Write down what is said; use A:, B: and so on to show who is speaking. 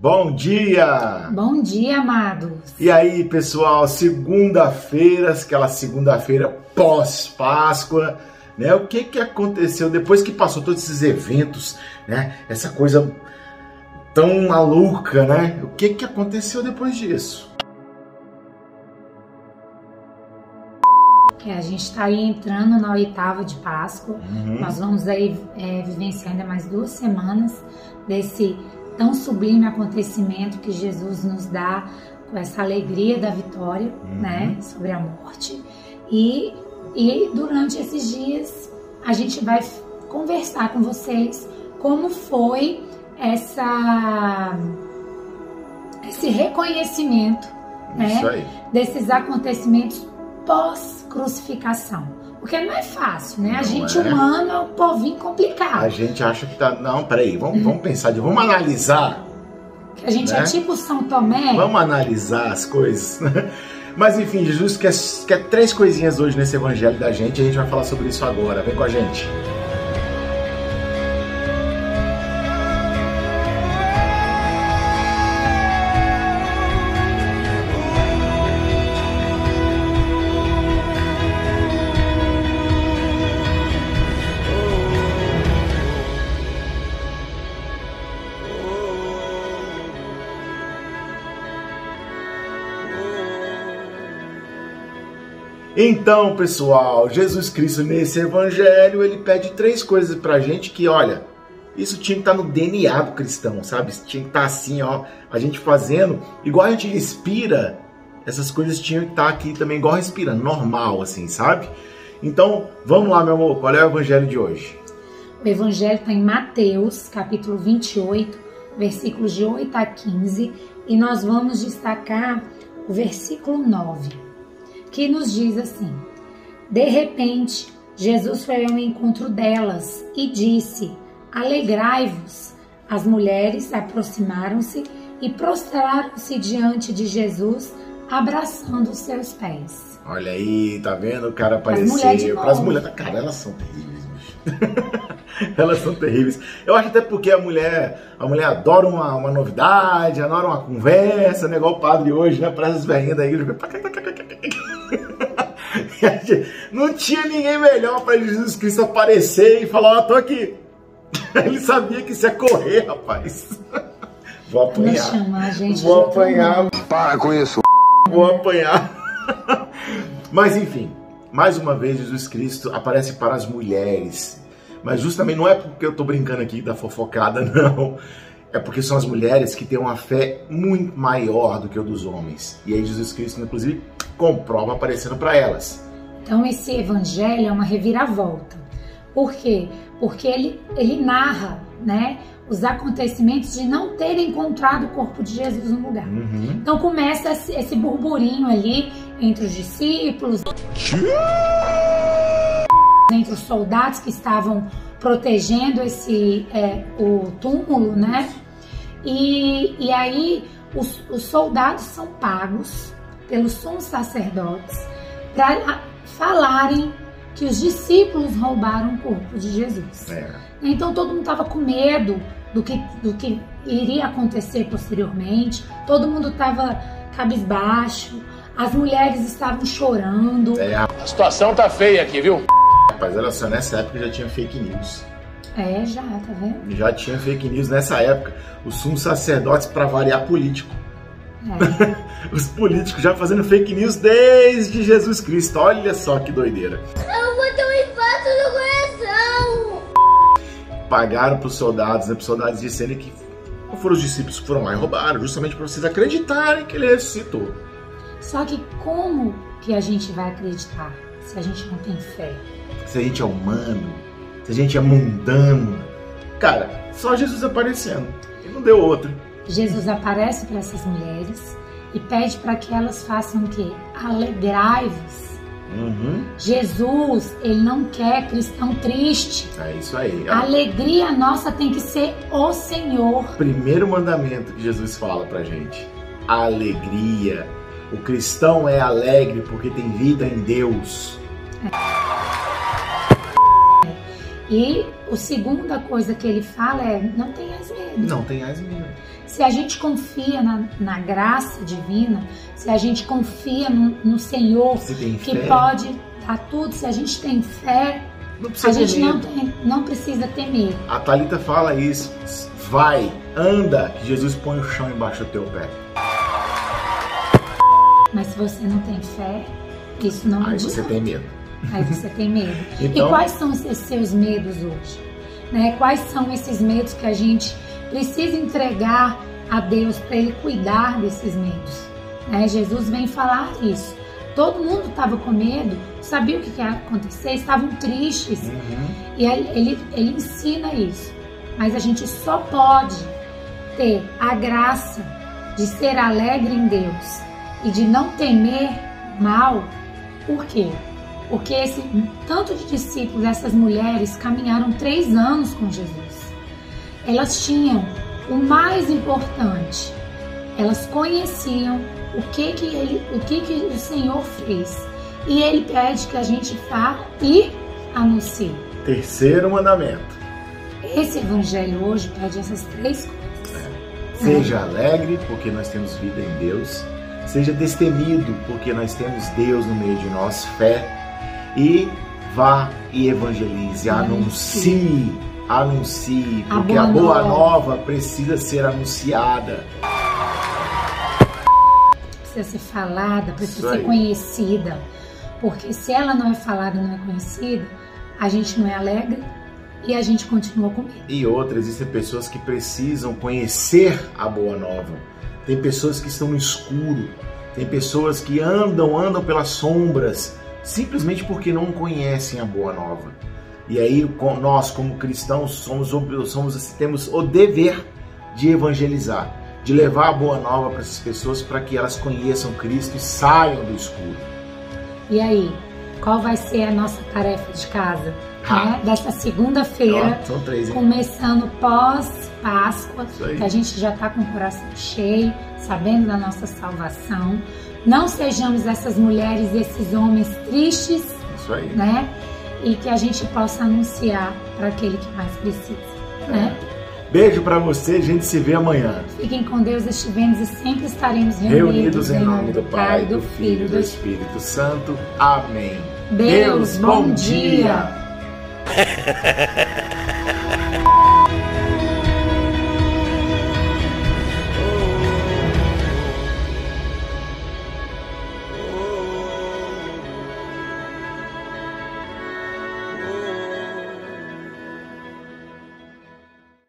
A: Bom dia!
B: Bom dia, amados!
A: E aí, pessoal, segunda-feira, aquela segunda-feira pós-Páscoa, né? O que que aconteceu depois que passou todos esses eventos, né? Essa coisa tão maluca, né? O que que aconteceu depois disso?
B: É, a gente está aí entrando na oitava de Páscoa.
A: Uhum.
B: Nós vamos aí é, vivenciar ainda mais duas semanas desse tão sublime acontecimento que Jesus nos dá com essa alegria da vitória,
A: Uhum.
B: né, sobre a morte. E, e durante esses dias a gente vai conversar com vocês como foi essa esse reconhecimento,
A: Isso
B: né,
A: aí.
B: desses acontecimentos pós-crucificação. Porque não é fácil, né?
A: Não
B: a gente
A: é.
B: humano é um povinho complicado.
A: A gente acha que tá. Não, peraí, vamos, vamos pensar, de- vamos analisar.
B: Que a gente
A: né?
B: é tipo São Tomé.
A: Vamos analisar as coisas. Mas enfim, Jesus quer, quer três coisinhas hoje nesse evangelho da gente e a gente vai falar sobre isso agora. Vem com a gente. Então, pessoal, Jesus Cristo nesse evangelho, ele pede três coisas pra gente que, olha, isso tinha que estar no DNA do cristão, sabe? Tinha que estar assim, ó, a gente fazendo, igual a gente respira, essas coisas tinham que estar aqui também igual respirando, normal assim, sabe? Então, vamos lá, meu amor, qual é o evangelho de hoje?
B: O evangelho está em Mateus, capítulo 28, versículos de 8 a 15, e nós vamos destacar o versículo 9, que nos diz assim: De repente, Jesus foi ao encontro delas e disse: Alegrai-vos. As mulheres aproximaram-se e prostraram-se diante de Jesus, abraçando os seus pés.
A: Olha aí, tá vendo? O cara apareceu.
B: novo.
A: Para as mulheres, cara, elas são terríveis, bicho. elas são terríveis. Eu acho até porque a mulher, a mulher adora uma, uma novidade, adora uma conversa, né? Igual o padre hoje, né? Para as velhinhas da igreja. A Não tinha ninguém melhor para Jesus Cristo aparecer e falar, ó, tô aqui. Ele sabia que isso ia correr, rapaz. Vou apanhar.
B: chama a gente
A: Vou apanhar.
C: Para com isso.
A: vou apanhar. Mas enfim, mais uma vez Jesus Cristo aparece para as mulheres. Mas justamente não é porque eu tô brincando aqui da fofocada, não. É porque são as mulheres que têm uma fé muito maior do que o dos homens. E aí Jesus Cristo, inclusive, comprova aparecendo para elas.
B: Então esse evangelho é uma reviravolta. Por quê? Porque ele, ele narra né, os acontecimentos de não terem encontrado o corpo de Jesus no lugar.
A: Uhum.
B: Então começa esse, esse burburinho ali entre os discípulos, entre os soldados que estavam protegendo esse é, o túmulo, né? E, e aí os, os soldados são pagos pelos sumos sacerdotes para falarem que os discípulos roubaram o corpo de Jesus.
A: É.
B: Então todo mundo estava com medo do que, do que iria acontecer posteriormente, todo mundo estava cabisbaixo, as mulheres estavam chorando.
A: É,
C: A situação tá feia aqui, viu?
A: rapaz, olha só, nessa época já tinha fake news.
B: É, já, tá vendo?
A: Já tinha fake news nessa época. Os sumos sacerdotes, para variar, político. Os políticos já fazendo fake news desde Jesus Cristo. Olha só que doideira.
D: Eu vou ter um infarto no coração!
A: Pagaram para os soldados, né, para os soldados dizendo que foram os discípulos que foram lá e roubaram, justamente para vocês acreditarem que ele ressuscitou.
B: Só que como que a gente vai acreditar se a gente não tem fé?
A: Se a gente é humano, se a gente é mundano. Cara, só Jesus aparecendo. E não deu outro.
B: Jesus aparece para essas mulheres e pede para que elas façam o quê? Alegrai-vos.
A: Uhum.
B: Jesus, ele não quer cristão triste.
A: É isso aí.
B: A alegria nossa tem que ser o Senhor.
A: primeiro mandamento que Jesus fala pra gente. A alegria. O cristão é alegre porque tem vida em Deus.
B: E a segunda coisa que ele fala é: não tenhas medo.
A: Não tenhais medo.
B: Se a gente confia na, na graça divina, se a gente confia no, no Senhor que
A: fé.
B: pode dar tudo, se a gente tem fé, a gente não, tem, não precisa ter medo.
A: A Thalita fala isso. Vai, anda, que Jesus põe o chão embaixo do teu pé.
B: Mas se você não tem fé, isso não
A: Aí
B: adianta.
A: você tem medo.
B: Aí você tem medo.
A: Então-
B: E quais são esses seus medos hoje? Né? Quais são esses medos que a gente precisa entregar a Deus para Ele cuidar desses medos? Né? Jesus vem falar isso. Todo mundo estava com medo, sabia o que que ia acontecer, estavam tristes.
A: Uhum.
B: E ele, ele, ele ensina isso. Mas a gente só pode ter a graça de ser alegre em Deus e de não temer mal. Por quê? Porque esse tanto de discípulos, essas mulheres, caminharam três anos com Jesus. Elas tinham o mais importante. Elas conheciam o que que ele, o que que o Senhor fez. E ele pede que a gente vá e anuncie.
A: Terceiro mandamento.
B: Esse evangelho hoje pede essas três coisas.
A: Seja alegre, porque nós temos vida em Deus. Seja destemido, porque nós temos Deus no meio de nós, fé. E vá e evangelize, anuncie, anuncie,
B: A
A: porque
B: boa
A: a boa
B: nova.
A: precisa ser anunciada.
B: Precisa ser falada, precisa ser conhecida. Porque se ela não é falada, não é conhecida, a gente não é alegre e a gente continua com medo.
A: E outra, existem pessoas que precisam conhecer a boa nova. Tem pessoas que estão no escuro, tem pessoas que andam, andam pelas sombras, simplesmente porque não conhecem a boa nova. E aí nós, como cristãos, somos, somos temos o dever de evangelizar, de levar a boa nova para essas pessoas para que elas conheçam Cristo e saiam do escuro.
B: E aí, qual vai ser a nossa tarefa de casa?
A: Ah.
B: Né? Dessa segunda-feira,
A: três, hein?
B: começando pós-Páscoa,
A: Aí.
B: que a gente já está com o coração cheio, sabendo da nossa salvação. Não sejamos essas mulheres e esses homens tristes,
A: Isso aí.
B: né? E que a gente possa anunciar para aquele que mais precisa, né?
A: Beijo para você, a gente se vê amanhã.
B: Fiquem com Deus, estivemos e sempre estaremos reunidos,
A: Reunidos em nome do Pai, do Filho e do Espírito Santo. Amém.
B: Deus, bom dia.